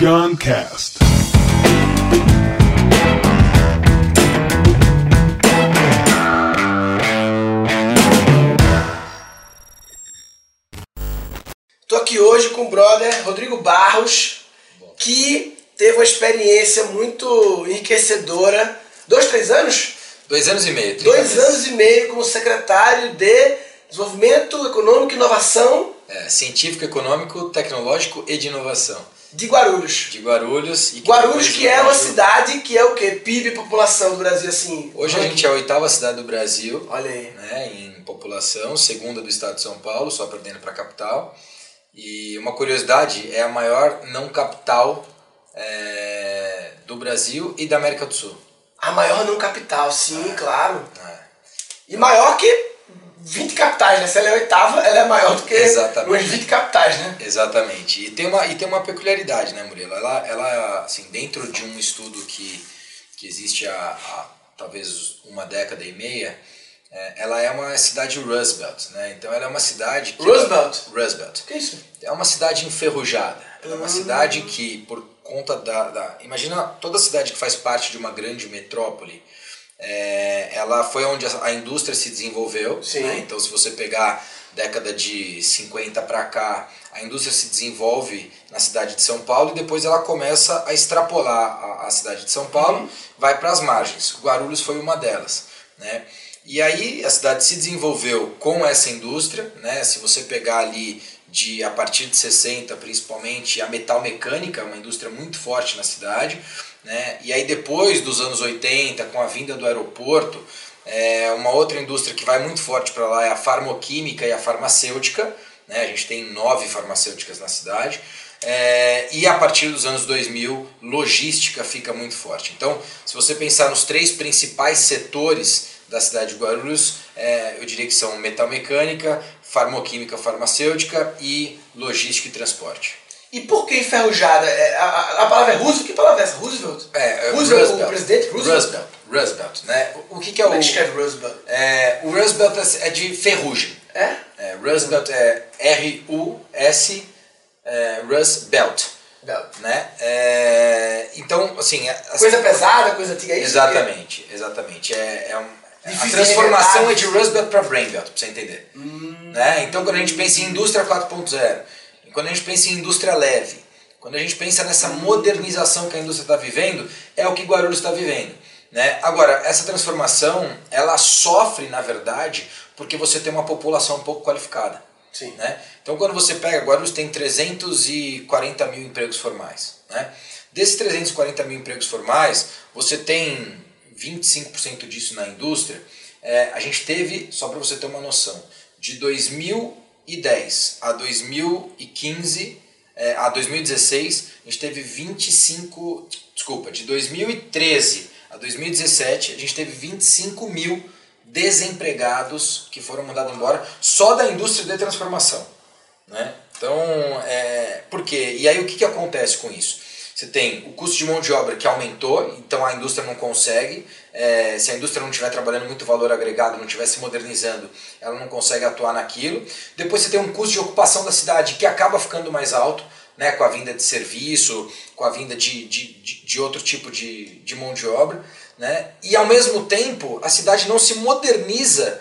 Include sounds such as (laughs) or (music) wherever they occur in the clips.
Guncast. Tô aqui hoje com o brother Rodrigo Barros, que teve uma experiência muito enriquecedora. Dois, três anos? Dois anos e meio. 30 Dois meses. anos e meio como secretário de Desenvolvimento Econômico e Inovação É, científico, econômico, tecnológico e de inovação. De Guarulhos. De Guarulhos. E que Guarulhos que é uma cidade que é o quê? PIB, população do Brasil, assim. Hoje a gente é a oitava cidade do Brasil, Olha aí. né, em população, segunda do estado de São Paulo, só perdendo para a capital. E uma curiosidade, é a maior não capital é, do Brasil e da América do Sul. A maior não capital, sim, claro. né. E maior que 20 capitais, né? Se ela é oitava, ela é maior do que Exatamente. umas 20 capitais, né? Exatamente. E tem uma, e tem uma peculiaridade, né, Murilo? Ela, ela assim, dentro de um estudo que, que existe há, há talvez uma década e meia, é, ela é uma cidade Rust Belt, né? Então ela é uma cidade? Rust Belt. O que é isso? É uma cidade enferrujada. Ela é uma cidade que, por conta da, da... Imagina toda cidade que faz parte de uma grande metrópole, é, ela foi onde a, indústria se desenvolveu. Né? Então, se você pegar década de 50 para cá, a indústria se desenvolve na cidade de São Paulo e depois ela começa a extrapolar a, a cidade de São Paulo, vai para as margens. Guarulhos foi uma delas. Né? E aí a cidade se desenvolveu com essa indústria, né? Se você pegar ali de a partir de 60, principalmente a metal mecânica, uma indústria muito forte na cidade, né? E aí depois dos anos 80, com a vinda do aeroporto, é, uma outra indústria que vai muito forte para lá é a farmoquímica e a farmacêutica, né? A gente tem nove farmacêuticas na cidade. É, e a partir dos anos 2000, logística fica muito forte. Então, se você pensar nos três principais setores da cidade de Guarulhos, é, eu diria que são metalmecânica, farmoquímica, farmacêutica e logística e transporte. E por que enferrujada? É, a, a- a palavra é Roosevelt? Que palavra é essa? Roosevelt? É, é Roosevelt, Roosevelt. o presidente? Roosevelt? Roosevelt. Roosevelt, né? O o que, que é o... Como é que Roosevelt? É, o Roosevelt é é de ferrugem. É? É, Roosevelt é R-U-S, é, Roosevelt, Belt. né? É, então, assim... as- Coisa pesada, coisa antiga, é isso? Exatamente, exatamente. É, é um- a Difícil transformação de é de Roosevelt para Brainbelt, para você entender. Hum. Né? Então, quando a gente pensa em indústria 4.0, e quando a gente pensa em indústria leve, quando a gente pensa nessa modernização que a indústria está vivendo, é o que Guarulhos está vivendo. Né? Agora, essa transformação, ela sofre, na verdade, porque você tem uma população um pouco qualificada. Sim. Né? Então, quando você pega, Guarulhos tem 340 mil empregos formais. Né? Desses 340 mil empregos formais, você tem 25% disso na indústria. É, a gente teve, só para você ter uma noção, de 2010 a 2015, é, a 2016, a gente teve 25, desculpa, de 2013 a 2017, a gente teve 25 mil desempregados que foram mandados embora só da indústria de transformação. Né? Então, é, por quê? E aí o que, que acontece com isso? Você tem o custo de mão de obra que aumentou, então a indústria não consegue. é, se a indústria não estiver trabalhando muito valor agregado, não estiver se modernizando, ela não consegue atuar naquilo. Depois você tem um custo de ocupação da cidade que acaba ficando mais alto, né, com a vinda de serviço, com a vinda de, de, de, de outro tipo de, de mão de obra. Né? E ao mesmo tempo, a cidade não se moderniza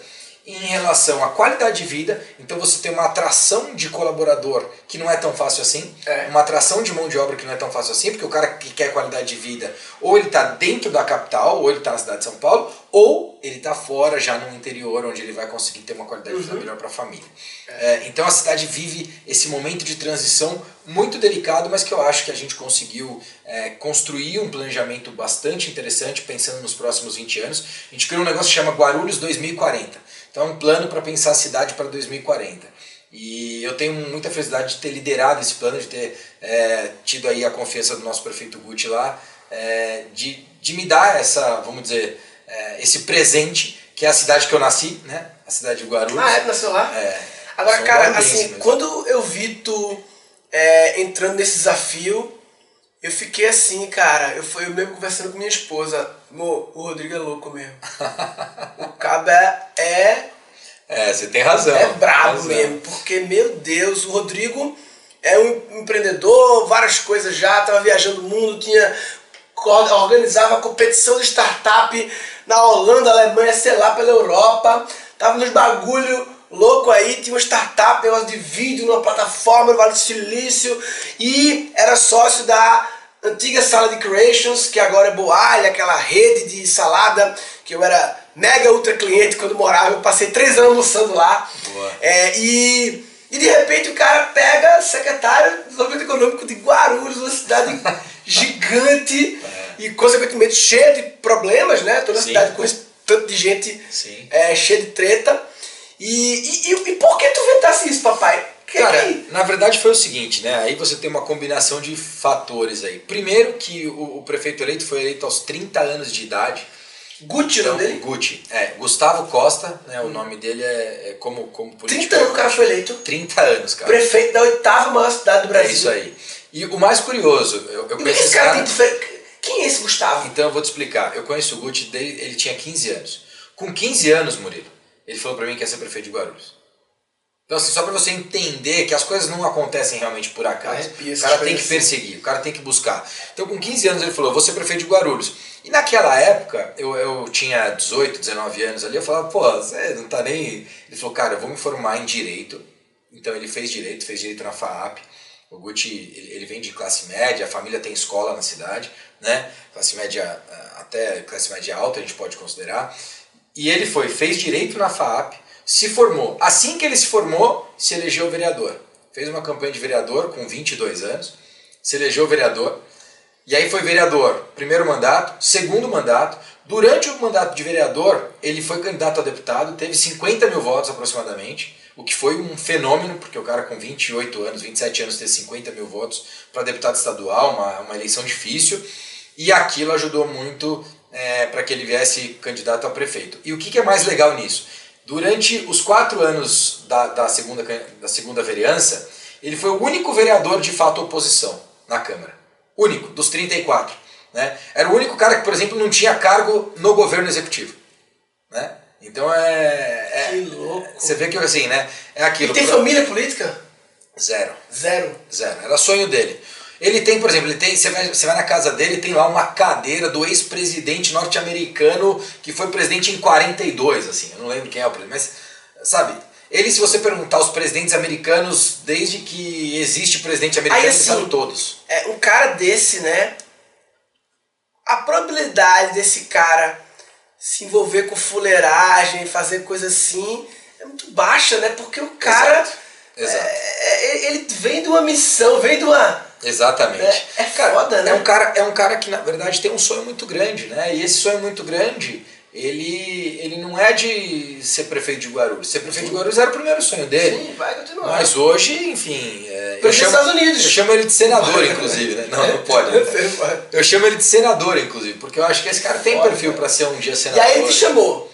em relação à qualidade de vida, então você tem uma atração de colaborador que não é tão fácil assim, É. uma atração de mão de obra que não é tão fácil assim, porque o cara que quer qualidade de vida, ou ele está dentro da capital, ou ele está na cidade de São Paulo, ou ele está fora, já no interior, onde ele vai conseguir ter uma qualidade de vida melhor para a família. É, então a cidade vive esse momento de transição muito delicado, mas que eu acho que a gente conseguiu é, construir um planejamento bastante interessante, pensando nos próximos 20 anos. A gente criou um negócio que chama Guarulhos 2040. Então é um plano para pensar a cidade para 2040. E eu tenho muita felicidade de ter liderado esse plano, de ter é, tido aí a confiança do nosso prefeito Gucci lá, é, de, de me dar essa, vamos dizer, é, esse presente, que é a cidade que eu nasci, né? A cidade de Guarulhos. Ah, é? Nasceu lá? É, Agora, cara, assim, mesmo. quando eu vi tu é, entrando nesse desafio, eu fiquei assim, cara, eu fui eu mesmo conversando com minha esposa. O Rodrigo é louco mesmo. o cabo é, é, É, você tem razão. é brabo razão. mesmo, porque, meu Deus, o Rodrigo, é um empreendedor, várias coisas já, estava viajando o mundo, tinha organizava competição de startup na Holanda, Alemanha, sei lá, pela Europa, tava nos bagulho louco aí, tinha uma startup, negócio de vídeo numa plataforma no Vale do Silício e era sócio da antiga sala de creations, que agora é Boalha, aquela rede de salada que eu era mega ultra cliente quando morava, eu passei três anos almoçando lá. É, e, e de repente o cara pega secretário do desenvolvimento econômico de Guarulhos, uma cidade (laughs) gigante é. e consequentemente cheia de problemas, né? Toda a cidade com esse tanto de gente é, cheia de treta. E, e, e, por que tu inventasse isso, papai? Cara, na verdade foi o seguinte, né? Aí você tem uma combinação de fatores aí. Primeiro que o, o prefeito eleito foi eleito aos 30 anos de idade. Gucci, então, o nome dele? Gucci, é. Gustavo Costa, né? O hum. nome dele é, é como, como político. 30 anos o cara foi eleito. 30 anos, cara. Prefeito da oitava maior cidade do Brasil. É isso aí. E o mais curioso, eu, eu conheço esse cara. cara... Quem é esse Gustavo? Então eu vou te explicar. Eu conheço o Gucci desde ele tinha 15 anos. Com 15 anos, Murilo, ele falou para mim que ia ser prefeito de Guarulhos. Então, assim, só para você entender que as coisas não acontecem realmente por acaso. O cara tem que perseguir, o cara tem que buscar. Então, com 15 anos, ele falou: vou ser prefeito de Guarulhos. E naquela época, eu, eu tinha 18, 19 anos ali, eu falava: pô, você não tá nem. Ele falou: cara, eu vou me formar em direito. Então, ele fez direito, fez direito na FAAP. O Gucci, ele, ele vem de classe média, a família tem escola na cidade, né? Classe média, até classe média alta, a gente pode considerar. E ele foi, fez direito na FAAP se formou. Assim que ele se formou, se elegeu vereador. Fez uma campanha de vereador com 22 anos, se elegeu vereador. E aí foi vereador, primeiro mandato, segundo mandato. Durante o mandato de vereador, ele foi candidato a deputado, teve 50 mil votos aproximadamente, o que foi um fenômeno, porque o cara com 28 anos, 27 anos, ter 50 mil votos para deputado estadual, uma, uma eleição difícil, e aquilo ajudou muito é, para que ele viesse candidato a prefeito. E o que, que é mais legal nisso? Durante os quatro anos da, da, segunda, da segunda vereança, ele foi o único vereador de fato oposição na Câmara. Único, dos 34. Né? Era o único cara que, por exemplo, não tinha cargo no governo executivo. Né? Então é, é. Que louco! Você vê que assim, né? É aquilo. E tem família política? Zero. Zero. Zero. Era sonho dele. Ele tem, por exemplo, ele tem, você vai, você vai na casa dele, tem lá uma cadeira do ex-presidente norte-americano que foi presidente em 42, assim, eu não lembro quem é o presidente, mas sabe, ele, se você perguntar os presidentes americanos, desde que existe presidente americano, Aí, assim, sabe todos. É, um cara desse, né? A probabilidade desse cara se envolver com fuleiragem, fazer coisa assim, é muito baixa, né? Porque o cara. Exato. Exato. É, é ele vem de uma missão, vem de uma Exatamente. É, é cara, foda, né? É um, cara, é um cara que, na verdade, tem um sonho muito grande, né? E esse sonho muito grande, ele, ele não é de ser prefeito de Guarulhos. Ser prefeito Sim. de Guarulhos era o primeiro sonho dele. Sim, vai continuar. Mas hoje, enfim. É, eu chamo, Estados Unidos. Eu chamo ele de senador, (laughs) inclusive, né? Não, não pode. Né? Eu chamo ele de senador, inclusive, porque eu acho que esse cara tem perfil para ser um dia senador. E aí ele te chamou.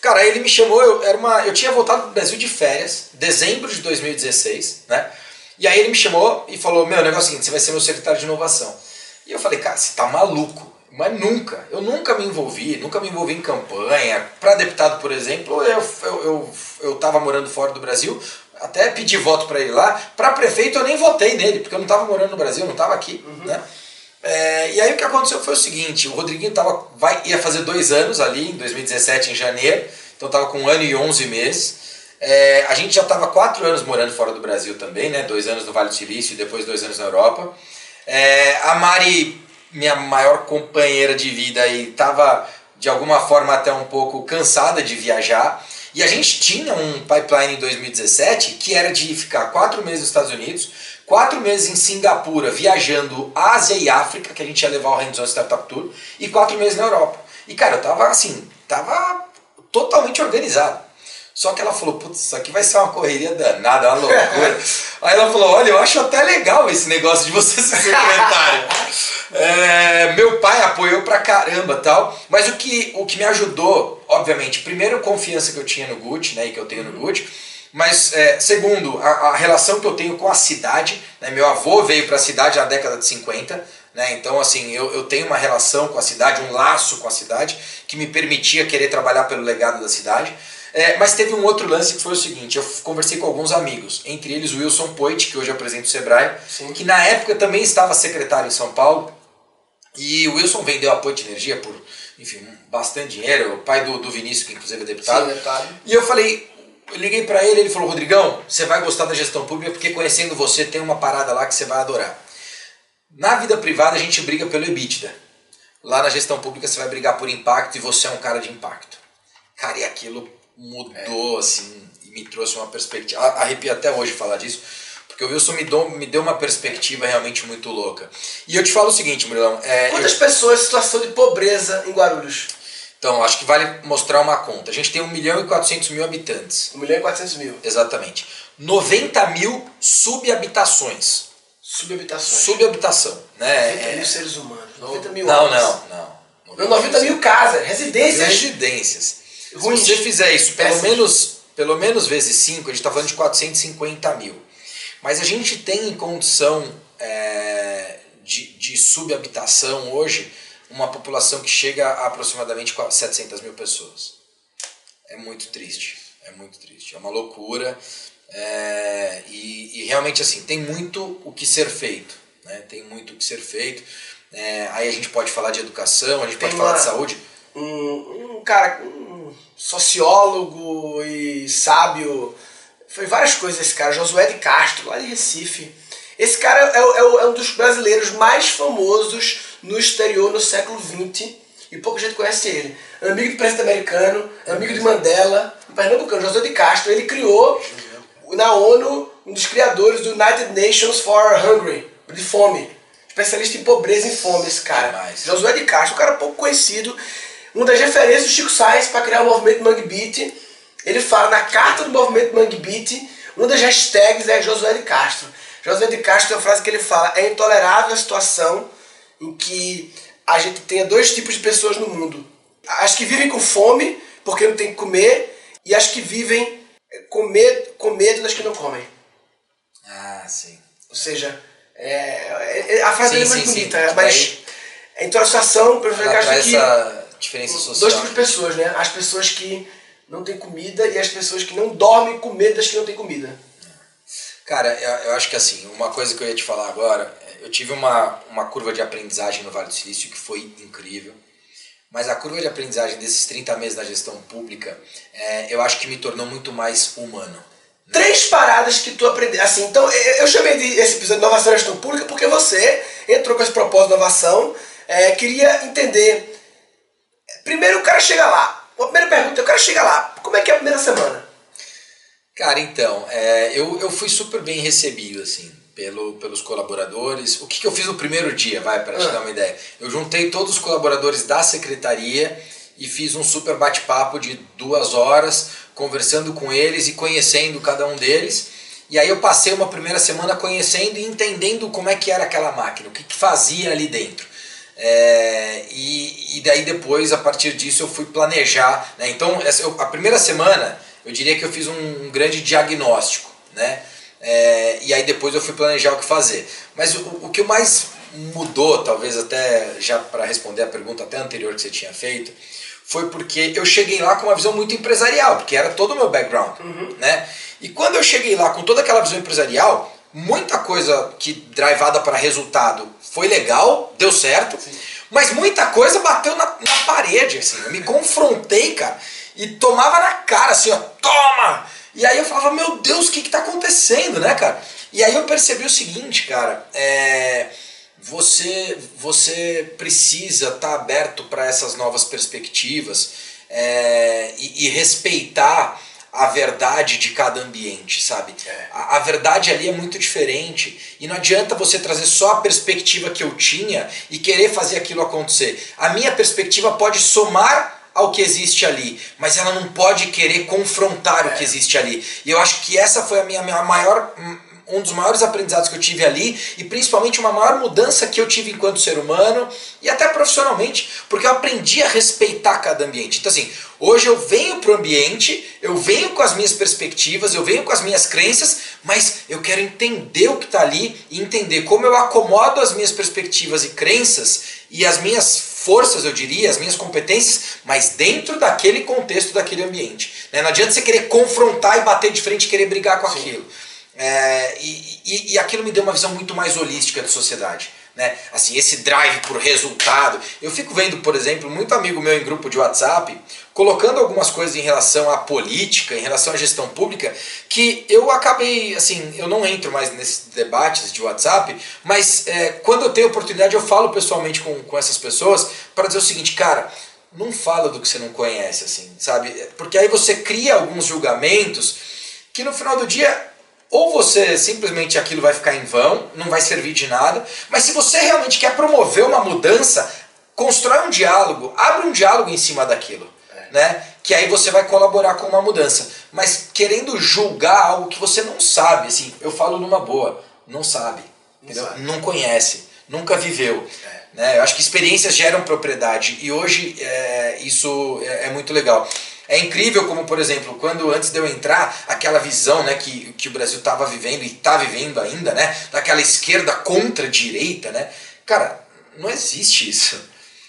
Cara, ele me chamou, eu, era uma, eu tinha voltado pro Brasil de férias, dezembro de 2016, né? E aí ele me chamou e falou: Meu, o negócio é o seguinte, você vai ser meu secretário de inovação. E eu falei: Cara, você tá maluco. Mas nunca, eu nunca me envolvi, nunca me envolvi em campanha. Para deputado, por exemplo, eu, eu, eu, eu tava morando fora do Brasil, até pedi voto para ele lá. Para prefeito eu nem votei nele, porque eu não estava morando no Brasil, eu não estava aqui. Uhum. Né? É, e aí o que aconteceu foi o seguinte: o Rodriguinho tava, vai, ia fazer dois anos ali, em 2017, em janeiro, então estava com um ano e onze meses. É, a gente já estava quatro anos morando fora do Brasil também, né? Dois anos no Vale do Silício e depois dois anos na Europa. É, a Mari, minha maior companheira de vida, estava de alguma forma até um pouco cansada de viajar. E a gente tinha um pipeline em 2017 que era de ficar quatro meses nos Estados Unidos, quatro meses em Singapura, viajando Ásia e África, que a gente ia levar o Hands-on Startup Tour, e quatro meses na Europa. E cara, eu tava assim, tava totalmente organizado. Só que ela falou, putz, isso aqui vai ser uma correria danada, uma loucura. (laughs) Aí ela falou, olha, eu acho até legal esse negócio de você ser secretário. (laughs) é, meu pai apoiou pra caramba tal. Mas o que, o que me ajudou, obviamente, primeiro a confiança que eu tinha no Gucci, né, e que eu tenho no Gucci. Mas, é, segundo, a, a, relação que eu tenho com a cidade. Né, meu avô veio para a cidade na década de 50. Né, então, assim, eu, eu tenho uma relação com a cidade, um laço com a cidade, que me permitia querer trabalhar pelo legado da cidade. É, mas teve um outro lance que foi o seguinte: eu conversei com alguns amigos, entre eles o Wilson Poit, que hoje apresenta o Sebrae, Sim. que na época também estava secretário em São Paulo. E o Wilson vendeu a Poit Energia por, enfim, bastante dinheiro, o pai do, do Vinícius, que inclusive é deputado. Sim, deputado. E eu falei, eu liguei para ele, ele falou: Rodrigão, você vai gostar da gestão pública porque conhecendo você tem uma parada lá que você vai adorar. Na vida privada a gente briga pelo EBITDA. Lá na gestão pública você vai brigar por impacto e você é um cara de impacto. Cara, e aquilo mudou, é. assim, e me trouxe uma perspectiva. Arrepio até hoje falar disso, porque o Wilson me deu, me deu uma perspectiva realmente muito louca. E eu te falo o seguinte, Murilão. É, Quantas eu... pessoas em situação de pobreza em Guarulhos? Então, acho que vale mostrar uma conta. A gente tem 1 milhão e 400 mil habitantes. 1 milhão e 400 mil. Exatamente. 90 mil subhabitações. Subhabitações. Subhabitação. Né? 90 mil seres humanos. 90 mil Não, não, não. 90, 90 mil casas, residências. Residências. Se você fizer isso pelo menos, pelo menos vezes 5, a gente está falando de 450 mil. Mas a gente tem condição é, de, de subhabitação hoje uma população que chega a aproximadamente 700 mil pessoas. É muito triste, é muito triste. É uma loucura. É, e, e, realmente assim, tem muito o que ser feito. Né? Tem muito o que ser feito. É, aí a gente pode falar de educação, a gente tem pode uma, falar de saúde. Um, um cara, um sociólogo e sábio, foi várias coisas esse cara, Josué de Castro, lá de Recife. Esse cara é, é, é um dos brasileiros mais famosos no exterior no século XX e pouca gente conhece ele. Amigo do presidente americano, amigo de Mandela, pernambucano, José de Castro, ele criou na ONU um dos criadores do United Nations for Hungry, de fome. Especialista em pobreza e fome, esse cara. Josué de Castro, um cara pouco conhecido, uma das referências do Chico Sainz para criar o movimento Mangue Beat. Ele fala na carta do movimento Mangue Beat, uma das hashtags é Josué de Castro. Josué de Castro tem uma frase que ele fala: é intolerável a situação em que a gente tenha dois tipos de pessoas no mundo. As que vivem com fome, porque não tem que comer, e as que vivem com medo, com medo das que não comem. Ah, sim. Ou seja, é, é, a frase sim, é mais sim, bonita, sim. mas então a situação, para que essa diferença social. Dois tipos de pessoas, né? As pessoas que não têm comida e as pessoas que não dormem com medo das que não têm comida. Cara, eu, eu acho que assim, uma coisa que eu ia te falar agora eu tive uma, uma curva de aprendizagem no Vale do Silício que foi incrível. Mas a curva de aprendizagem desses 30 meses da gestão pública, é, eu acho que me tornou muito mais humano. Né? Três paradas que tu aprendeu. Assim, então, eu chamei de esse episódio de inovação na gestão pública porque você entrou com esse propósito de inovação, é, queria entender. Primeiro o cara chega lá. A primeira pergunta, o cara chega lá. Como é que é a primeira semana? Cara, então, é, eu, eu fui super bem recebido, assim pelo, pelos colaboradores. O que, que eu fiz no primeiro dia, vai, para te ah. dar uma ideia? Eu juntei todos os colaboradores da secretaria e fiz um super bate-papo de duas horas, conversando com eles e conhecendo cada um deles. E aí eu passei uma primeira semana conhecendo e entendendo como é que era aquela máquina, o que, que fazia ali dentro. É, e, e daí depois, a partir disso, eu fui planejar. Né? Então, essa, eu, a primeira semana, eu diria que eu fiz um, um grande diagnóstico. Né? É, e aí depois eu fui planejar o que fazer. Mas o, o que mais mudou, talvez até já para responder a pergunta até anterior que você tinha feito, foi porque eu cheguei lá com uma visão muito empresarial, porque era todo o meu background, uhum. né? E quando eu cheguei lá com toda aquela visão empresarial, muita coisa que drivada para resultado foi legal, deu certo, Sim. mas muita coisa bateu na, na parede, assim. Eu me confrontei, cara, e tomava na cara, assim, ó, toma! E aí eu falava, meu Deus, o que está acontecendo, né, cara? E aí eu percebi o seguinte, cara, é, você, você precisa estar tá aberto para essas novas perspectivas é, e, e, respeitar a verdade de cada ambiente, sabe? É. A, a, verdade ali é muito diferente e não adianta você trazer só a perspectiva que eu tinha e querer fazer aquilo acontecer. A minha perspectiva pode somar ao que existe ali, mas ela não pode querer confrontar é. o que existe ali. E eu acho que essa foi a minha, minha maior um dos maiores aprendizados que eu tive ali e principalmente uma maior mudança que eu tive enquanto ser humano e até profissionalmente, porque eu aprendi a respeitar cada ambiente. Então assim, hoje eu venho para o ambiente, eu venho com as minhas perspectivas, eu venho com as minhas crenças, mas eu quero entender o que está ali e entender como eu acomodo as minhas perspectivas e crenças e as minhas forças, eu diria, as minhas competências, mas dentro daquele contexto, daquele ambiente. Né? Não adianta você querer confrontar e bater de frente e querer brigar com Sim. aquilo. É, e, e, e aquilo me deu uma visão muito mais holística da sociedade né? Assim, esse drive por resultado. Eu fico vendo, por exemplo, muito amigo meu em grupo de WhatsApp colocando algumas coisas em relação à política, em relação à gestão pública, que eu acabei, assim, eu não entro mais nesses debates de WhatsApp, mas é, quando eu tenho oportunidade eu falo pessoalmente com, com essas pessoas para dizer o seguinte, cara, não fala do que você não conhece, assim, sabe? Porque aí você cria alguns julgamentos que no final do dia ou você simplesmente aquilo vai ficar em vão, não vai servir de nada, mas se você realmente quer promover uma mudança, constrói um diálogo, abre um diálogo em cima daquilo, é. né? Que aí você vai colaborar com uma mudança. Mas querendo julgar algo que você não sabe, assim, eu falo numa boa, não sabe, não, sabe. não conhece, nunca viveu. É. Né? Eu acho que experiências geram propriedade e hoje é, isso é, é muito legal. É incrível como, por exemplo, quando antes de eu entrar, aquela visão né, que, que o Brasil estava vivendo e está vivendo ainda, né, daquela esquerda contra a direita, né, cara, não existe isso.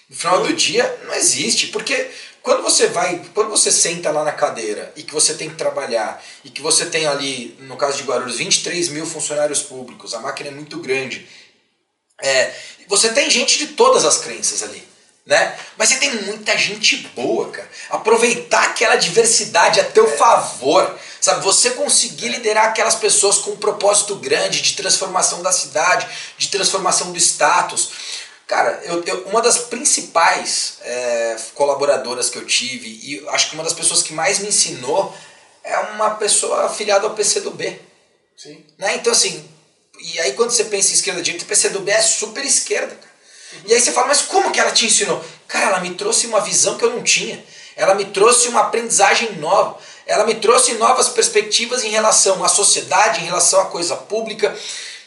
No final do dia, não existe, porque quando você vai, quando você senta lá na cadeira e que você tem que trabalhar e que você tem ali, no caso de Guarulhos, 23 mil funcionários públicos, a máquina é muito grande, é, você tem gente de todas as crenças ali né? Mas você tem muita gente boa, cara. Aproveitar aquela diversidade a teu é. favor, sabe? Você conseguir liderar aquelas pessoas com um propósito grande de transformação da cidade, de transformação do status. Cara, eu, eu uma das principais é, colaboradoras que eu tive e acho que uma das pessoas que mais me ensinou é uma pessoa afiliada ao PCdoB. Sim. Né? Então assim, e aí quando você pensa em esquerda direita, o PCdoB é super esquerda, cara. E aí você fala, mas como que ela te ensinou? Cara, ela me trouxe uma visão que eu não tinha. Ela me trouxe uma aprendizagem nova. Ela me trouxe novas perspectivas em relação à sociedade, em relação à coisa pública,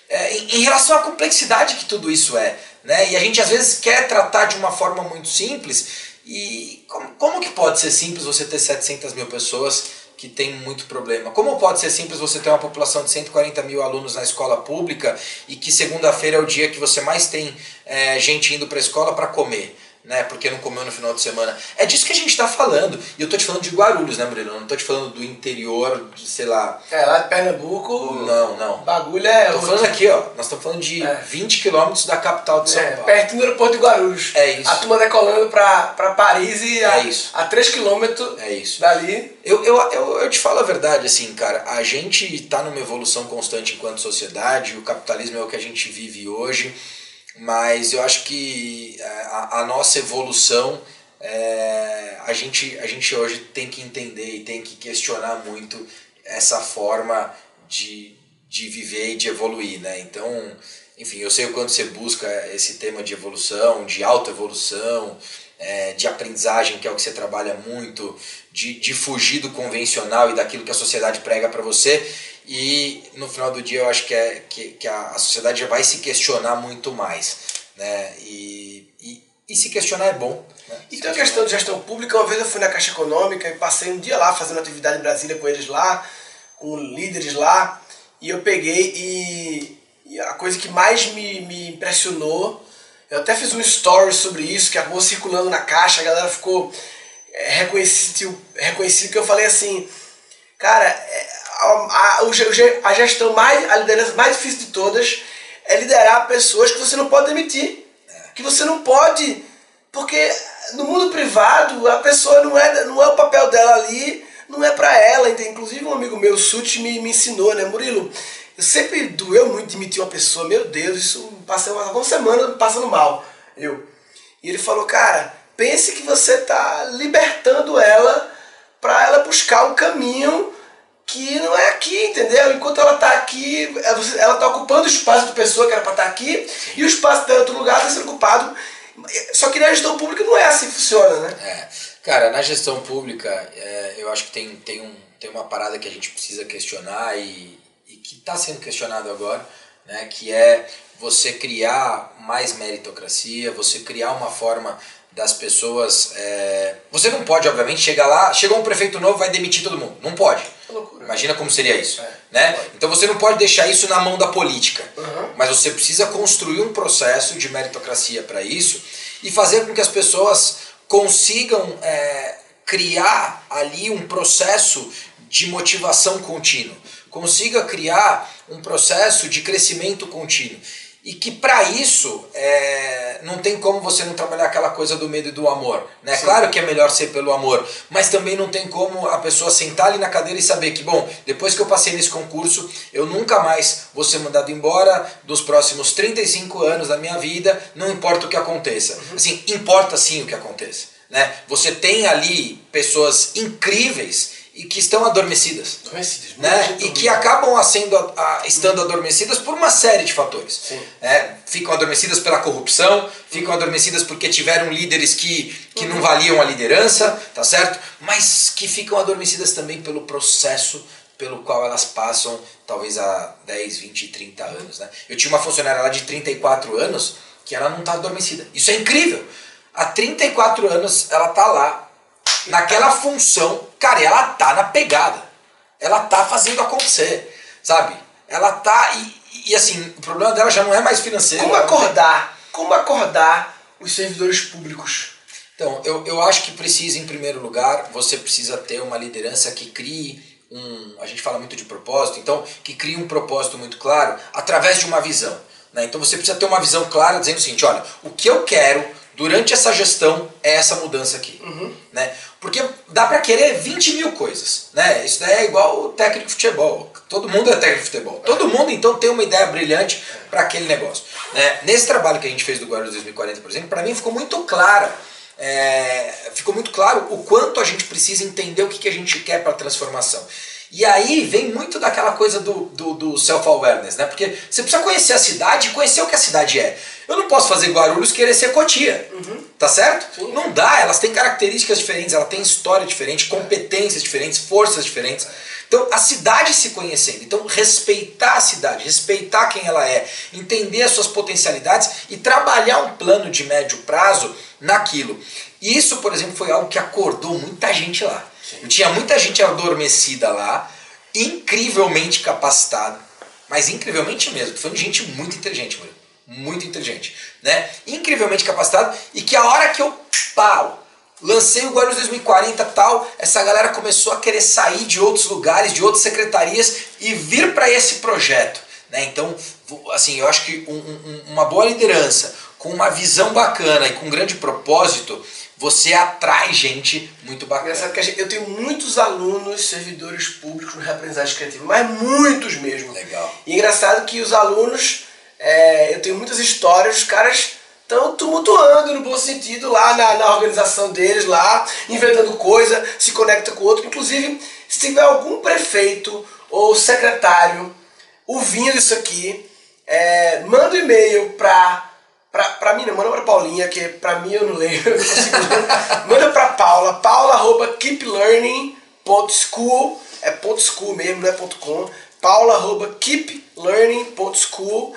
é, em, relação à complexidade que tudo isso é. Né? E a gente às vezes quer tratar de uma forma muito simples. E como, como que pode ser simples você ter 700 mil pessoas que tem muito problema. Como pode ser simples você ter uma população de 140 mil alunos na escola pública e que segunda-feira é o dia que você mais tem é, gente indo para a escola para comer? Né? Porque não comeu no final de semana. É disso que a gente está falando. E eu tô te falando de Guarulhos, né, Murilo? Eu não tô te falando do interior, de, sei lá. É, lá de Pernambuco. Não, não. bagulho é. Tô falando aqui, ó. Nós estamos falando de é. 20 quilômetros da capital de São é, Paulo. Perto do aeroporto de Guarulhos. É isso. A turma decolando para Paris e é a, isso. a 3 quilômetros é isso. dali. Eu, eu, eu, eu te falo a verdade, assim, cara. A gente está numa evolução constante enquanto sociedade. O capitalismo é o que a gente vive hoje mas eu acho que é, a, a nossa evolução é, a, gente, a gente hoje tem que entender e tem que questionar muito essa forma de, de viver e de evoluir, né? Então, enfim, eu sei o quanto você busca esse tema de evolução, de autoevolução, é, de aprendizagem, que é o que você trabalha muito, de, de fugir do convencional e daquilo que a sociedade prega para você. E no final do dia eu acho que, é, que, que a, a sociedade já vai se questionar muito mais. Né? E, e, e se questionar é bom. Né? E tem a questão de gestão pública. Uma vez eu fui na Caixa Econômica e passei um dia lá fazendo atividade em Brasília com eles lá, com líderes lá. E eu peguei e, e a coisa que mais me, me impressionou, eu até fiz um story sobre isso, que acabou circulando na caixa, a galera ficou é, reconhecido, reconhecido que eu falei assim, cara, é, a, a, a gestão mais, a liderança mais difícil de todas é liderar pessoas que você não pode demitir. Que você não pode. Porque no mundo privado, a pessoa não é, não é o papel dela ali, não é para ela. Então, inclusive, um amigo meu, Sut, me, me ensinou, né, Murilo? Eu sempre doeu muito demitir uma pessoa, meu Deus, isso passei uma, uma semana passando mal. Eu. E ele falou, cara, pense que você está libertando ela para ela buscar um caminho que não é aqui, entendeu? Enquanto ela está aqui, ela está ocupando o espaço da pessoa que era para estar tá aqui e o espaço dela em outro lugar está sendo ocupado. Só que na gestão pública não é assim que funciona, né? É. Cara, na gestão pública, é, eu acho que tem, tem, um, tem uma parada que a gente precisa questionar e, e que está sendo questionado agora, né, que é você criar mais meritocracia, você criar uma forma das pessoas. É... Você não pode, obviamente, chegar lá, chegou um prefeito novo, vai demitir todo mundo. Não pode. É Imagina como seria isso. É, né? Então você não pode deixar isso na mão da política. Uhum. Mas você precisa construir um processo de meritocracia para isso. e fazer com que as pessoas consigam é, criar ali um processo de motivação contínuo, consiga criar um processo de crescimento contínuo. E que para isso é, não tem como você não trabalhar aquela coisa do medo e do amor. Né? Claro que é melhor ser pelo amor, mas também não tem como a pessoa sentar ali na cadeira e saber que, bom, depois que eu passei nesse concurso, eu nunca mais vou ser mandado embora dos próximos 35 anos da minha vida, não importa o que aconteça. Uhum. Assim, importa sim o que aconteça. Né? Você tem ali pessoas incríveis e que estão adormecidas. Adormecidas. Né? E que acabam sendo, a, estando adormecidas por uma série de fatores. É, ficam adormecidas pela corrupção, ficam adormecidas porque tiveram líderes que, que uhum. não valiam a liderança, tá certo? Mas que ficam adormecidas também pelo processo pelo qual elas passam talvez há 10, 20, 30 anos. Né? Eu tinha uma funcionária lá de 34 anos que ela não está adormecida. Isso é incrível. Há 34 anos ela está lá naquela função, cara, ela tá na pegada. Ela tá fazendo acontecer, sabe? Ela tá. E, e assim, o problema dela já não é mais financeiro. Como acordar? Como acordar os servidores públicos? Então, eu, eu acho que precisa, em primeiro lugar, você precisa ter uma liderança que crie um. A gente fala muito de propósito, então, que crie um propósito muito claro através de uma visão. Né? Então você precisa ter uma visão clara dizendo o seguinte: olha, o que eu quero durante essa gestão é essa mudança aqui. Uhum. Né? Porque dá para querer 20 mil coisas. Né? Isso daí é igual o técnico de futebol. Todo mundo é técnico de futebol. Todo mundo então tem uma ideia brilhante para aquele negócio. Né? Nesse trabalho que a gente fez do Guarulhos 2040, por exemplo, para mim ficou muito claro. É, ficou muito claro o quanto a gente precisa entender o que, que a gente quer para a transformação. E aí vem muito daquela coisa do, do, do self-awareness, né? Porque você precisa conhecer a cidade e conhecer o que a cidade é. Eu não posso fazer Guarulhos querer ser Cotia, uhum. tá certo? Sim. Não dá, elas têm características diferentes, ela tem história diferente, competências diferentes, forças diferentes. Então, a cidade se conhecendo. Então, respeitar a cidade, respeitar quem ela é, entender as suas potencialidades e trabalhar um plano de médio prazo naquilo. E isso, por exemplo, foi algo que acordou muita gente lá. Sim. Tinha muita gente adormecida lá, incrivelmente capacitada, mas incrivelmente mesmo. De gente muito inteligente. Muito inteligente, né? Incrivelmente capacitado e que a hora que eu pau, lancei o Guarulhos 2040 tal, essa galera começou a querer sair de outros lugares, de outras secretarias e vir para esse projeto, né? Então, assim, eu acho que um, um, uma boa liderança, com uma visão bacana e com um grande propósito, você atrai gente muito bacana. Engraçado que gente, eu tenho muitos alunos, servidores públicos no representante criativo, mas muitos mesmo. Legal. E engraçado que os alunos, é, eu tenho muitas histórias, os caras estão tumultuando no bom sentido lá na, na organização deles, lá, inventando coisa, se conecta com o outro. Inclusive, se tiver algum prefeito ou secretário ouvindo isso aqui, é, manda um e-mail para Pra, pra mim, não, manda pra Paulinha, que pra mim eu não leio. (laughs) Manda pra Paula, paula keeplearning.school, é ponto .school mesmo, não é ponto .com. Paula keeplearning.school.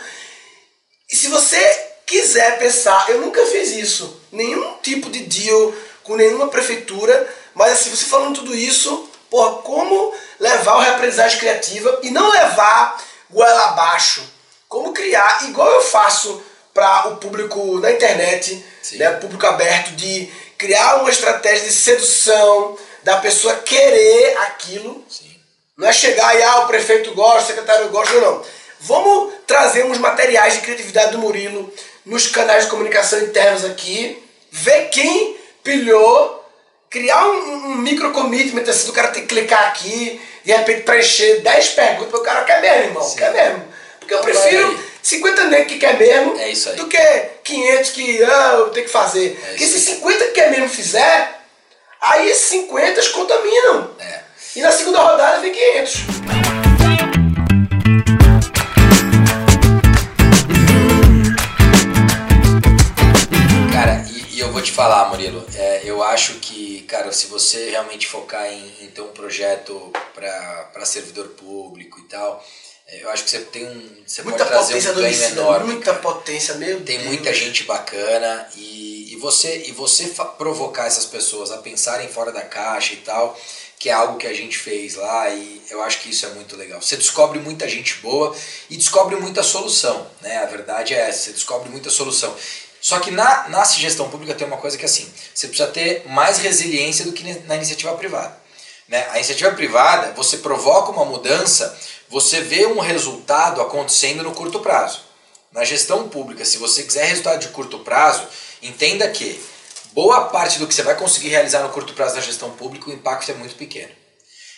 E se você quiser pensar, eu nunca fiz isso, nenhum tipo de deal com nenhuma prefeitura, mas assim, você falando tudo isso, porra, como levar o representante criativa e não levar goela abaixo? Como criar, igual eu faço para o público na internet, né, público aberto, de criar uma estratégia de sedução, da pessoa querer aquilo. Sim. Não é chegar e, ah, o prefeito gosta, o secretário gosta, não, não. Vamos trazer uns materiais de criatividade do Murilo nos canais de comunicação internos aqui, ver quem pilhou, criar um, um micro commitment, assim, o cara tem que clicar aqui, de repente preencher 10 perguntas, o cara quer mesmo, irmão, Sim. quer mesmo. Porque eu prefiro 50 negros que quer mesmo é isso aí. do que 500 que ah, eu tenho que fazer. É Porque se 50 que quer mesmo fizer, aí 50 contaminam. É. E na segunda rodada vem 500. Cara, e, e eu vou te falar, Murilo, é, eu acho que, cara, se você realmente focar em, em ter um projeto para servidor público e tal, eu acho que você tem um. Você muita pode trazer potência um ganho enorme. Muita cara. potência, meu Tem Deus. muita gente bacana e, e você, e você provocar essas pessoas a pensarem fora da caixa e tal, que é algo que a gente fez lá e eu acho que isso é muito legal. Você descobre muita gente boa e descobre muita solução, né? A verdade é essa, você descobre muita solução. Só que na, na gestão pública tem uma coisa que é assim, você precisa ter mais resiliência do que na iniciativa privada. Né? A iniciativa privada, você provoca uma mudança, você vê um resultado acontecendo no curto prazo. Na gestão pública, se você quiser resultado de curto prazo, entenda que boa parte do que você vai conseguir realizar no curto prazo da gestão pública, o impacto é muito pequeno.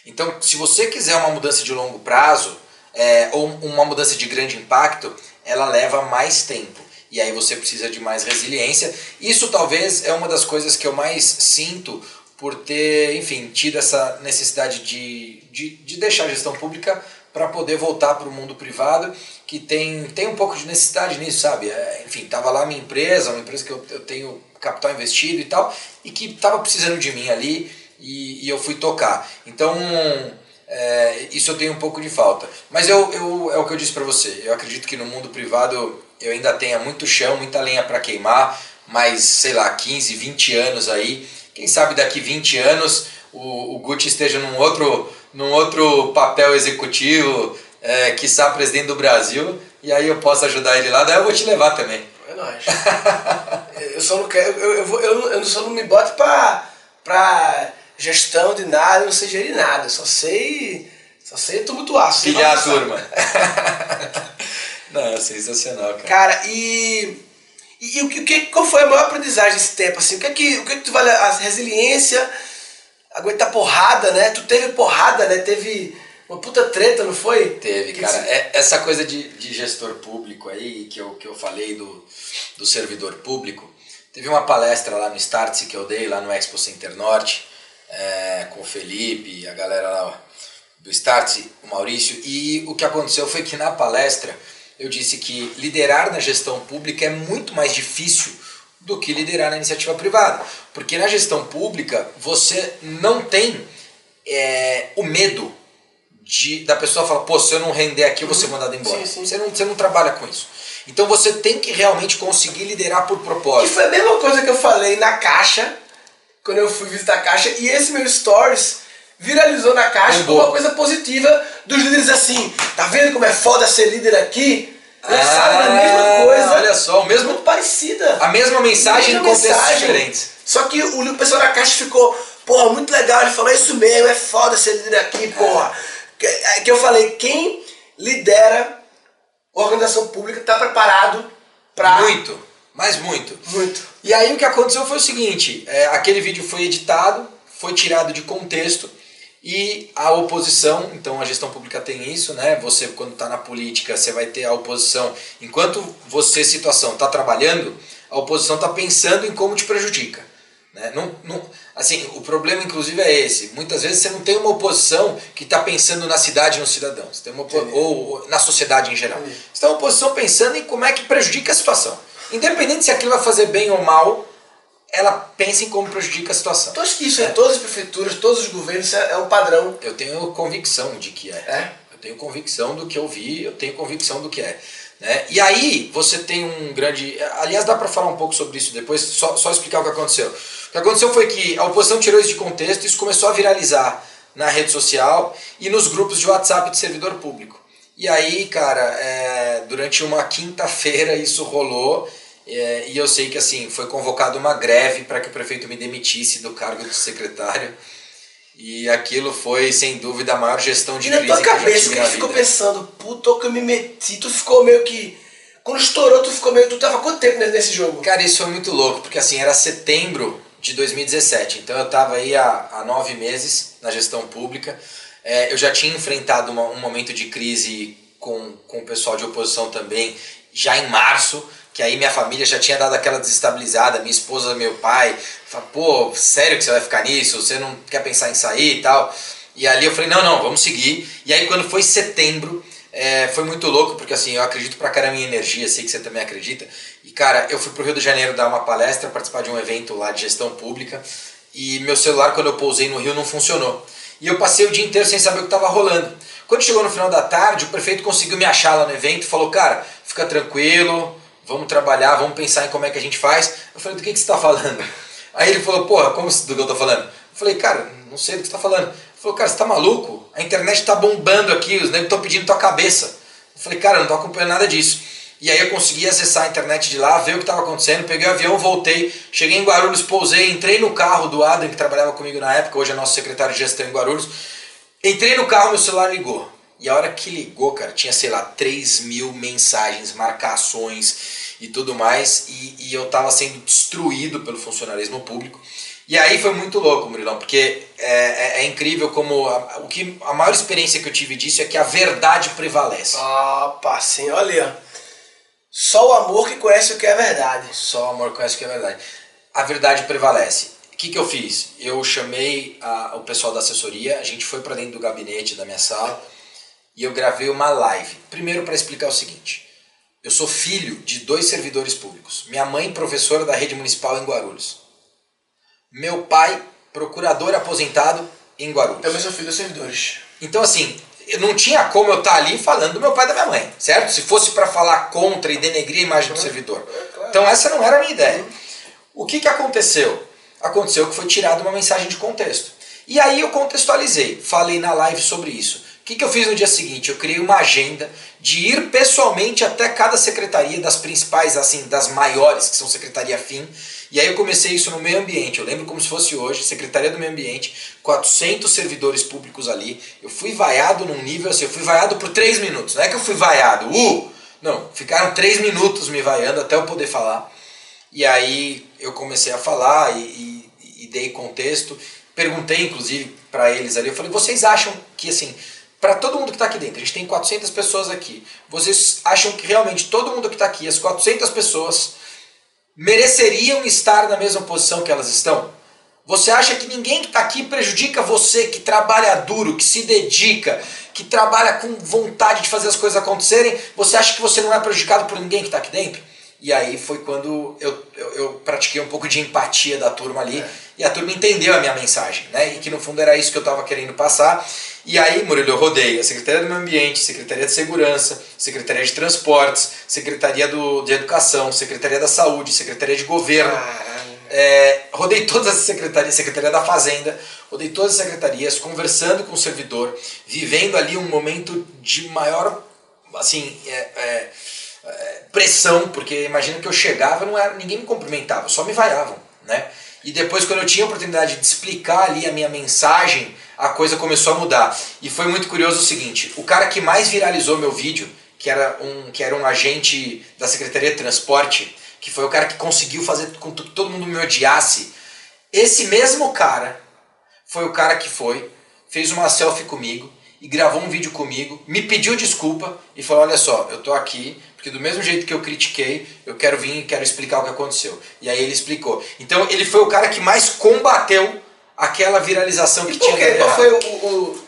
Então, se você quiser uma mudança de longo prazo, é, ou uma mudança de grande impacto, ela leva mais tempo. E aí você precisa de mais resiliência. Isso talvez é uma das coisas que eu mais sinto por ter, enfim, tido essa necessidade de, de, de deixar a gestão pública para poder voltar para o mundo privado, que tem, tem um pouco de necessidade nisso, sabe? É, enfim, estava lá minha empresa, uma empresa que eu, eu tenho capital investido e tal, e que estava precisando de mim ali e, e eu fui tocar. Então, é, isso eu tenho um pouco de falta. Mas eu, eu, é o que eu disse para você, eu acredito que no mundo privado eu ainda tenha muito chão, muita lenha para queimar, mas sei lá, 15, 20 anos aí, quem sabe daqui 20 anos o, o Gucci esteja num outro, num outro papel executivo, é, quiçá presidente do Brasil, e aí eu posso ajudar ele lá, daí eu vou te levar também. É nóis. (laughs) eu só não quero, eu, eu, vou, eu, eu só não me boto pra, pra gestão de nada, eu não sei gerir nada, eu só sei, só sei tumultuar. Pilhar a turma. (laughs) não, é sensacional, cara. Cara, e... E, o que, qual foi a maior aprendizagem desse tempo? Assim? O que é que, o que, é que tu vale? A resiliência, aguentar porrada, né? Tu teve porrada, né? Teve uma puta treta, não foi? Teve, que cara. É, essa coisa de, de gestor público aí, que eu, que eu falei do, do servidor público, teve uma palestra lá no Startse que eu dei, lá no Expo Center Norte, é, com o Felipe, a galera lá do Startse, o Maurício, e o que aconteceu foi que na palestra eu disse que liderar na gestão pública é muito mais difícil do que liderar na iniciativa privada. Porque na gestão pública você não tem é, o medo de, da pessoa falar, pô, se eu não render aqui, eu vou ser uhum. mandado embora. Sim, sim. Você, não, você não trabalha com isso. Então você tem que realmente conseguir liderar por propósito. Que foi a mesma coisa que eu falei na caixa, quando eu fui visitar a caixa, e esse meu stories viralizou na caixa como uma coisa positiva dos líderes assim, tá vendo como é foda ser líder aqui? Pensaram ah, na mesma coisa. Olha só, o mesmo. Muito parecida. A mesma mensagem em contextos diferentes. Só que o, pessoal da caixa ficou, porra, muito legal. Ele falou, é isso mesmo, é foda ser líder aqui, porra. Que, é, que eu falei, quem lidera organização pública está preparado para. Muito, mas muito. Muito. E aí o que aconteceu foi o seguinte: é, aquele vídeo foi editado, foi tirado de contexto e a oposição, então a gestão pública tem isso, né? Você quando está na política, você vai ter a oposição. Enquanto você, situação, está trabalhando, a oposição está pensando em como te prejudica. Né? Não, não, assim, o problema inclusive é esse. Muitas vezes você não tem uma oposição que está pensando na cidade e nos cidadãos, tem uma, ou, ou, na sociedade em geral. Você tem uma oposição pensando em como é que prejudica a situação. Independente se aquilo vai fazer bem ou mal, ela pensa em como prejudica a situação. Então, isso é. em todas as prefeituras, todos os governos, é, é um padrão. Eu tenho convicção de que é. é. Eu tenho convicção do que eu vi, eu tenho convicção do que é. Né? E aí você tem um grande. Aliás, dá para falar um pouco sobre isso depois, só, só explicar o que aconteceu. O que aconteceu foi que a oposição tirou isso de contexto, isso começou a viralizar na rede social e nos grupos de WhatsApp de servidor público. E aí, cara, é, durante uma quinta-feira isso rolou é, e eu sei que assim foi convocada uma greve para que o prefeito me demitisse do cargo de secretário. E aquilo foi, sem dúvida, a maior gestão de e crise na tua cabeça, que tu ficou pensando, puta que eu me meti, tu ficou meio que. Quando estourou, tu ficou meio. Tu tava quanto tempo nesse jogo? Cara, isso foi muito louco, porque assim, era setembro de 2017. Então eu tava aí há, há nove meses na gestão pública. É, eu já tinha enfrentado uma, um momento de crise com, com o pessoal de oposição também, já em março que aí minha família já tinha dado aquela desestabilizada, minha esposa, meu pai, fala, pô, sério que você vai ficar nisso? Você não quer pensar em sair e tal? E ali eu falei, não, não, vamos seguir. E aí quando foi setembro, é, foi muito louco, porque assim, eu acredito pra caramba em energia, sei que você também acredita. E cara, eu fui pro Rio de Janeiro dar uma palestra, participar de um evento lá de gestão pública, e meu celular, quando eu pousei no Rio, não funcionou. E eu passei o dia inteiro sem saber o que estava rolando. Quando chegou no final da tarde, o prefeito conseguiu me achar lá no evento falou, cara, fica tranquilo, vamos trabalhar, vamos pensar em como é que a gente faz. Eu falei, do que, que você está falando? Aí ele falou, porra, como do que eu estou falando? Eu falei, cara, não sei do que você está falando. Ele falou, cara, você está maluco? A internet está bombando aqui, os negros estão pedindo tua cabeça. Eu falei, cara, eu não estou acompanhando nada disso. E aí eu consegui acessar a internet de lá, ver o que estava acontecendo, peguei o avião, voltei, cheguei em Guarulhos, pousei, entrei no carro do Adam, que trabalhava comigo na época, hoje é nosso secretário de gestão em Guarulhos. Entrei no carro, meu celular ligou. E a hora que ligou, cara, tinha, sei lá, 3 mil mensagens, marcações e tudo mais, e, e eu tava sendo destruído pelo funcionalismo público. E aí foi muito louco, Murilão, porque é, é, é incrível como a, o que, a maior experiência que eu tive disso é que a verdade prevalece. Opa, sim, olha. Só o amor que conhece o que é verdade. Só o amor conhece o que é verdade. A verdade prevalece. O que, que eu fiz? Eu chamei a, o pessoal da assessoria, a gente foi para dentro do gabinete da minha sala e eu gravei uma live. Primeiro para explicar o seguinte: eu sou filho de dois servidores públicos. Minha mãe, professora da rede municipal em Guarulhos. Meu pai, procurador aposentado em Guarulhos. Também sou filho dos servidores. Então, assim, não tinha como eu estar ali falando do meu pai e da minha mãe, certo? Se fosse para falar contra e denegrir a imagem do servidor. Então, essa não era a minha ideia. O que, que aconteceu? Aconteceu que foi tirada uma mensagem de contexto. E aí eu contextualizei, falei na live sobre isso. Que, que eu fiz no dia seguinte? Eu criei uma agenda de ir pessoalmente até cada secretaria das principais, assim, das maiores, que são secretaria FIM, e aí eu comecei isso no meio ambiente. Eu lembro como se fosse hoje, Secretaria do Meio Ambiente, 400 servidores públicos ali. Eu fui vaiado num nível assim, eu fui vaiado por 3 minutos. Não é que eu fui vaiado, uh! Não, ficaram 3 minutos me vaiando até eu poder falar. E aí eu comecei a falar e, e, e dei contexto. Perguntei, inclusive, para eles ali, eu falei, vocês acham que assim, para todo mundo que está aqui dentro, a gente tem 400 pessoas aqui, vocês acham que realmente todo mundo que está aqui, as 400 pessoas, mereceriam estar na mesma posição que elas estão? Você acha que ninguém que está aqui prejudica você, que trabalha duro, que se dedica, que trabalha com vontade de fazer as coisas acontecerem? Você acha que você não é prejudicado por ninguém que está aqui dentro? E aí foi quando eu, eu, eu, pratiquei um pouco de empatia da turma ali é. e a turma entendeu a minha mensagem, né? E que no fundo era isso que eu estava querendo passar. E aí, Murilo, eu rodei a Secretaria do Meio Ambiente, Secretaria de Segurança, Secretaria de Transportes, Secretaria do, de Educação, Secretaria da Saúde, Secretaria de Governo. É, rodei todas as secretarias, Secretaria da Fazenda, rodei todas as secretarias, conversando com o servidor, vivendo ali um momento de maior, assim, é, é, é pressão, porque imagina que eu chegava, não era, ninguém me cumprimentava, só me vaiavam, né? E depois, quando eu tinha a oportunidade de explicar ali a minha mensagem, a coisa começou a mudar. E foi muito curioso o seguinte: o cara que mais viralizou meu vídeo, que era um, que era um agente da Secretaria de Transporte, que foi o cara que conseguiu fazer com que todo mundo me odiasse, esse mesmo cara foi o cara que foi, fez uma selfie comigo e gravou um vídeo comigo, me pediu desculpa e falou: Olha só, eu tô aqui porque do mesmo jeito que eu critiquei, eu quero vir e quero explicar o que aconteceu. E aí ele explicou. Então ele foi o cara que mais combateu aquela viralização que e tinha. Por Qual foi o, o,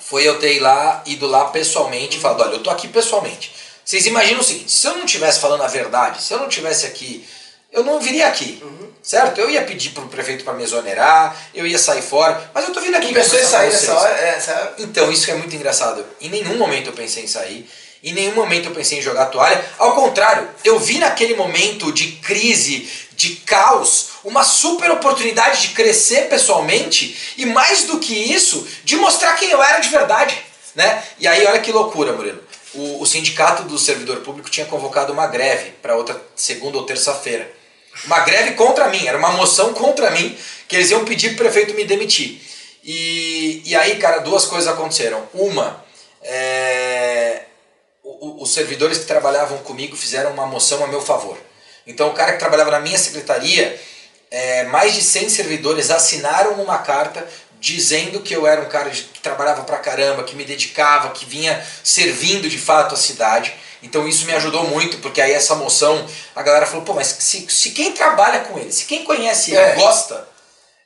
Foi eu ter lá, ido lá pessoalmente e falado, olha, eu tô aqui pessoalmente. Vocês imaginam o seguinte, se eu não tivesse falando a verdade, se eu não tivesse aqui, eu não viria aqui, uhum. certo? Eu ia pedir pro prefeito para me exonerar, eu ia sair fora, mas eu tô vindo aqui. Pensou em sair nessa hora? É, Então, isso é muito engraçado. Em nenhum momento eu pensei em sair. Em nenhum momento eu pensei em jogar toalha. Ao contrário, eu vi naquele momento de crise, de caos, uma super oportunidade de crescer pessoalmente e mais do que isso, de mostrar quem eu era de verdade. Né? E aí, olha que loucura, Murilo. O, o sindicato do servidor público tinha convocado uma greve para outra segunda ou terça-feira. Uma greve contra mim, era uma moção contra mim, que eles iam pedir para o prefeito me demitir. E, e aí, cara, duas coisas aconteceram. Uma, é, os servidores que trabalhavam comigo fizeram uma moção a meu favor. Então, o cara que trabalhava na minha secretaria, é, mais de 100 servidores assinaram uma carta dizendo que eu era um cara que trabalhava pra caramba, que me dedicava, que vinha servindo de fato a cidade. Então isso me ajudou muito, porque aí essa moção, a galera falou, pô, mas se, se quem trabalha com ele, se quem conhece ele é. gosta,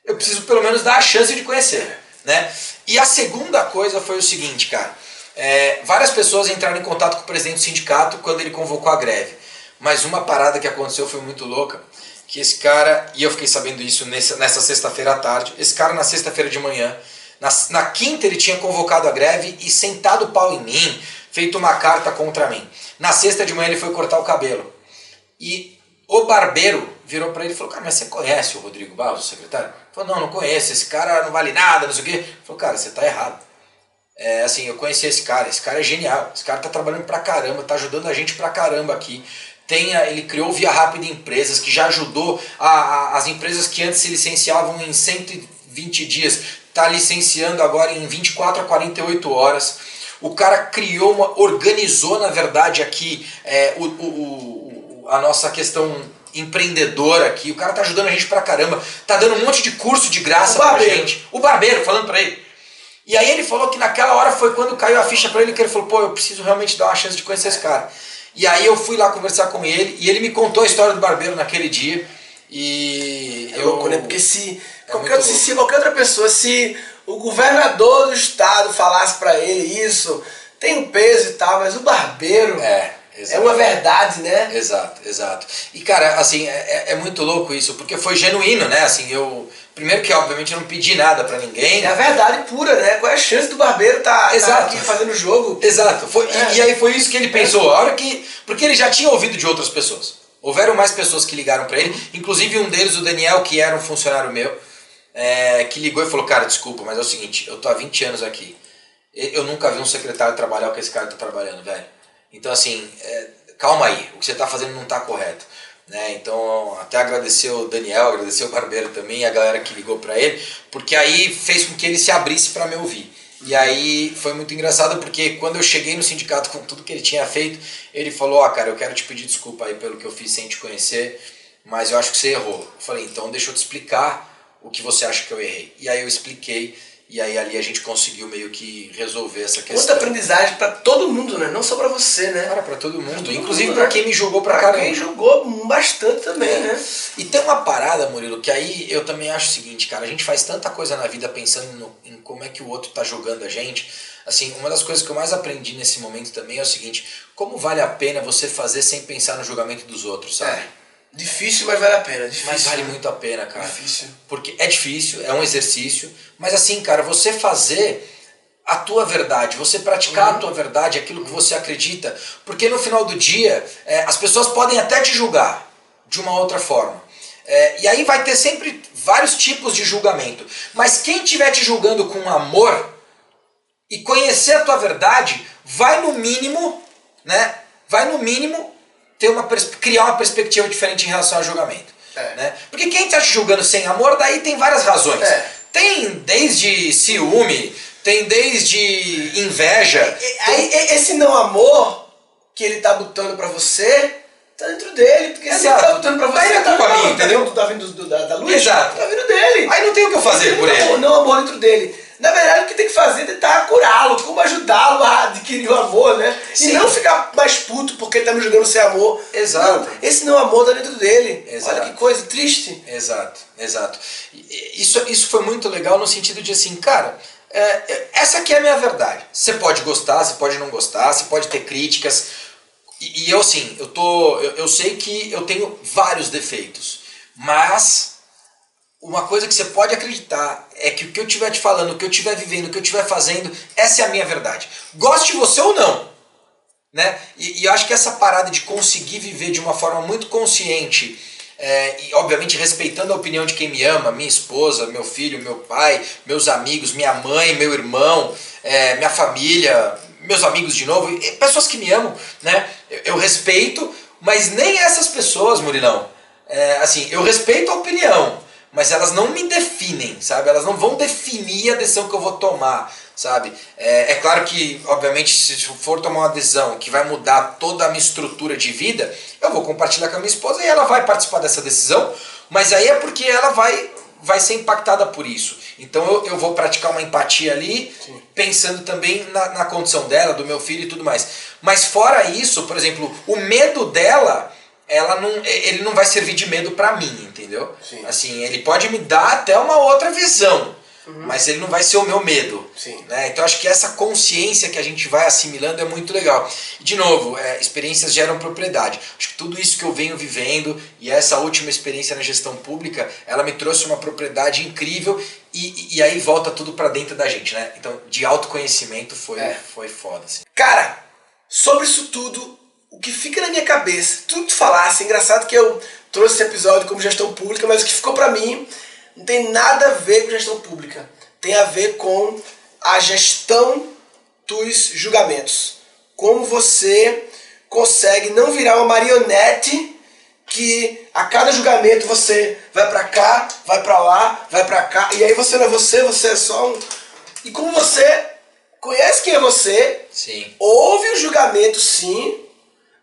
eu preciso pelo menos dar a chance de conhecer. Né? E a segunda coisa foi o seguinte, cara. É, várias pessoas entraram em contato com o presidente do sindicato quando ele convocou a greve. Mas uma parada que aconteceu foi muito louca, que esse cara, e eu fiquei sabendo isso nessa, nessa sexta-feira à tarde, esse cara na sexta-feira de manhã, na, na quinta ele tinha convocado a greve e sentado o pau em mim, feito uma carta contra mim. Na sexta de manhã ele foi cortar o cabelo. E o barbeiro virou para ele e falou, cara, mas você conhece o Rodrigo Barros, o secretário? Ele falou, não, não conheço, esse cara não vale nada, não sei o quê. Ele falou, cara, você está errado. É, assim, eu conheci esse cara, esse cara é genial, esse cara tá trabalhando pra caramba, tá ajudando a gente pra caramba aqui. Tem, ele criou Via Rápida Empresas, que já ajudou a, a, as empresas que antes se licenciavam em 120 dias, tá licenciando agora em 24 a 48 horas. O cara criou uma, organizou na verdade aqui é, o, o, o, a nossa questão empreendedora aqui. O cara tá ajudando a gente pra caramba, tá dando um monte de curso de graça pra gente. O barbeiro, falando pra ele. E aí ele falou que naquela hora foi quando caiu a ficha para ele que ele falou, pô, eu preciso realmente dar uma chance de conhecer esse cara. E aí eu fui lá conversar com ele e ele me contou a história do barbeiro naquele dia. E é eu... louco, né? Porque se, é qualquer, se, se qualquer outra pessoa, se o governador do estado falasse para ele isso, tem um peso e tal, mas o barbeiro. É. Exato. É uma verdade, né? Exato, exato. E cara, assim, é, é, muito louco isso, porque foi genuíno, né? Assim, eu. Primeiro que obviamente eu não pedi nada para ninguém. É a verdade pura, né? Qual é a chance do barbeiro tá, Exato. tá aqui fazendo jogo? Exato. Foi, é. e, e, aí foi isso que ele pensou. A hora que. Porque ele já tinha ouvido de outras pessoas. Houveram mais pessoas que ligaram para ele, inclusive um deles, o Daniel, que era um funcionário meu, é, que ligou e falou: Cara, desculpa, mas é o seguinte, eu tô há 20 anos aqui. Eu nunca vi um secretário trabalhar o que esse cara tá trabalhando, velho. Então, assim, é, calma aí, o que você está fazendo não está correto. Né? Então, até agradecer o Daniel, agradecer o Barbeiro também, a galera que ligou para ele, porque aí fez com que ele se abrisse para me ouvir. E aí foi muito engraçado porque quando eu cheguei no sindicato com tudo que ele tinha feito, ele falou: "Ó, oh, cara, eu quero te pedir desculpa aí pelo que eu fiz sem te conhecer, mas eu acho que você errou". Eu falei: "Então, deixa eu te explicar o que você acha que eu errei". E aí eu expliquei e aí ali a gente conseguiu meio que resolver essa questão. Muita aprendizagem para todo mundo, né? Não só para você, né? Cara, para todo mundo. Todo Inclusive para né? quem me jogou pra, pra caramba. quem jogou bastante também, é. né? E tem uma parada, Murilo, que aí eu também acho o seguinte, cara, a gente faz tanta coisa na vida pensando no, em como é que o outro tá jogando a gente. Assim, uma das coisas que eu mais aprendi nesse momento também é o seguinte, como vale a pena você fazer sem pensar no julgamento dos outros, sabe? É. Difícil, mas vale a pena. Difícil. Mas vale muito a pena, cara. Difícil. Porque é difícil, é um exercício, mas assim, cara, você fazer a tua verdade, você praticar uhum. a tua verdade, aquilo que você acredita, porque no final do dia é, as pessoas podem até te julgar de uma outra forma. É, e aí vai ter sempre vários tipos de julgamento. Mas quem estiver te julgando com amor e conhecer a tua verdade, vai no mínimo, né? Vai no mínimo ter uma, criar uma perspectiva diferente em relação ao julgamento. É. Né? Porque quem está te julgando sem amor, daí tem várias razões. É. Tem desde ciúme, tem desde inveja. Aí tem... esse não amor que ele tá botando para você tá dentro dele, porque Exato. se ele tá botando pra você, tá, tá, mim, entendeu? Tá vindo do, da, da luz, Exato. tá vindo dele. Aí não tem o que eu fazer por ele. Não amor dentro dele. Na verdade, o que tem que fazer é tentar curá-lo, como ajudá-lo a adquirir o amor, né? Sim. E não ficar mais puto porque ele tá me jogando sem amor. Exato. Não, esse não amor tá dentro dele. Exato. Olha que coisa triste. Exato, exato. Isso, isso foi muito legal no sentido de assim, cara, é, é, essa aqui é a minha verdade. Você pode gostar, você pode não gostar, você pode ter críticas. E, e eu, assim, eu, tô, eu, eu sei que eu tenho vários defeitos, mas uma coisa que você pode acreditar é que o que eu estiver te falando, o que eu estiver vivendo, o que eu estiver fazendo, essa é a minha verdade. Goste você ou não. Né? E, e eu acho que essa parada de conseguir viver de uma forma muito consciente, é, e obviamente respeitando a opinião de quem me ama, minha esposa, meu filho, meu pai, meus amigos, minha mãe, meu irmão, é, minha família, meus amigos de novo, pessoas que me amam, né? Eu, eu respeito, mas nem essas pessoas, Murilão. É, assim, eu respeito a opinião, mas elas não me definem, sabe? Elas não vão definir a decisão que eu vou tomar, sabe? É, é, claro que, obviamente, se for tomar uma decisão que vai mudar toda a minha estrutura de vida, eu vou compartilhar com a minha esposa e ela vai participar dessa decisão, mas aí é porque ela vai, vai ser impactada por isso. Então eu, eu vou praticar uma empatia ali, Sim. pensando também na, na condição dela, do meu filho e tudo mais. Mas fora isso, por exemplo, o medo dela ela não, ele não vai servir de medo para mim, entendeu? Sim. Assim, ele pode me dar até uma outra visão, uhum. mas ele não vai ser o meu medo. Sim. Né? Então acho que essa consciência que a gente vai assimilando é muito legal. De novo, é, experiências geram propriedade. Acho que tudo isso que eu venho vivendo e essa última experiência na gestão pública, ela me trouxe uma propriedade incrível e, e aí volta tudo para dentro da gente, né? Então, de autoconhecimento foi, é. foi foda. Assim. Cara, sobre isso tudo, o que fica na minha cabeça, tudo que tu falasse, é engraçado que eu trouxe esse episódio como gestão pública, mas o que ficou para mim não tem nada a ver com gestão pública. Tem a ver com a gestão dos julgamentos. Como você consegue não virar uma marionete que a cada julgamento você vai para cá, vai para lá, vai para cá, e aí você não é você, você é só um. E como você conhece quem é você, Sim. ouve o julgamento sim,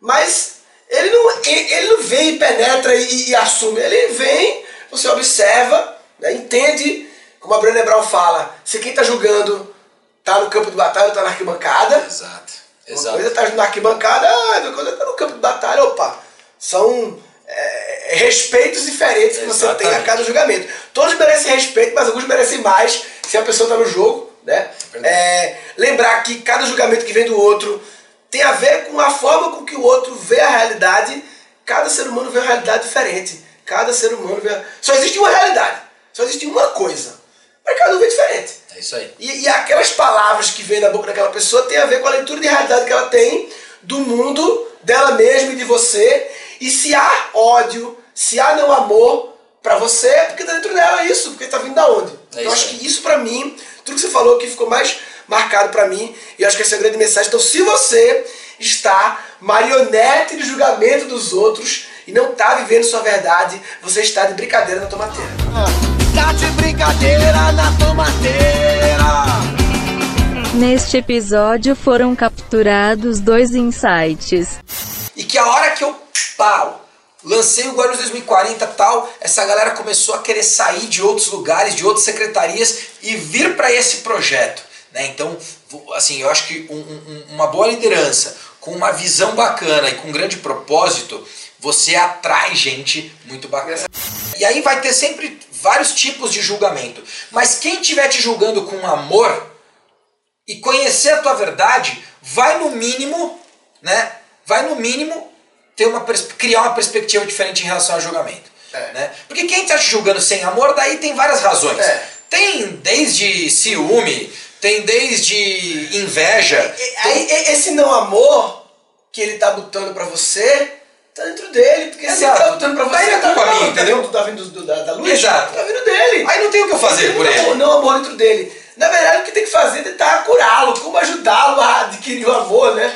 mas ele não, ele não vem e penetra e, e assume, ele vem, você observa, né, entende, como a Brené Brown fala, se quem está julgando está no campo de batalha ou está na arquibancada. Exato. Uma Exato. coisa está na arquibancada, ah, outra coisa está no campo de batalha, opa. São é, respeitos diferentes que você tem a Exatamente. cada julgamento. Todos merecem respeito, mas alguns merecem mais se a pessoa está no jogo. Né? Verdade. É, lembrar que cada julgamento que vem do outro tem a ver com a forma com que o outro vê a realidade. Cada ser humano vê uma realidade diferente. Cada ser humano vê. Só existe uma realidade. Só existe uma coisa. Mas cada um vê diferente. É isso aí. E, e aquelas palavras que vêm da boca daquela pessoa tem a ver com a leitura de realidade que ela tem do mundo, dela mesma e de você. E se há ódio, se há não amor pra você, é porque tá dentro dela isso, porque tá vindo da onde? É então acho aí. que isso pra mim, tudo que você falou que ficou mais marcado pra mim, e eu acho que essa é a grande mensagem. Então se você está marionete de julgamento dos outros e não tá vivendo sua verdade, você está de brincadeira na tomateira. Tá de brincadeira na tomateira. Neste episódio foram capturados dois insights. E que a hora que eu, pau, lancei o Guarulhos 2040 tal, essa galera começou a querer sair de outros lugares, de outras secretarias e vir para esse projeto. Né? Então, assim, eu acho que um- um- uma boa liderança, com uma visão bacana e com um grande propósito, você atrai gente muito bacana. E aí vai ter sempre vários tipos de julgamento. Mas quem estiver te julgando com amor, e conhecer a tua verdade, vai no mínimo, né? Vai no mínimo ter uma criar uma perspectiva diferente em relação ao julgamento, É. né? Porque quem está te julgando sem amor, daí tem várias razões. É. Tem desde ciúme, tem desde inveja. E- Aí e- esse não amor que ele tá botando pra você, tá dentro dele. Porque se ele tá botando pra você, é tá, não, minha, tá entendeu? vindo- Tá vindo do- da, da luz? Exato. Tá vindo dele. Aí não tem o que eu fazer por ele. Não amor dentro dele. Na verdade, o que tem que fazer é tentar curá-lo, como ajudá-lo a adquirir o amor, né?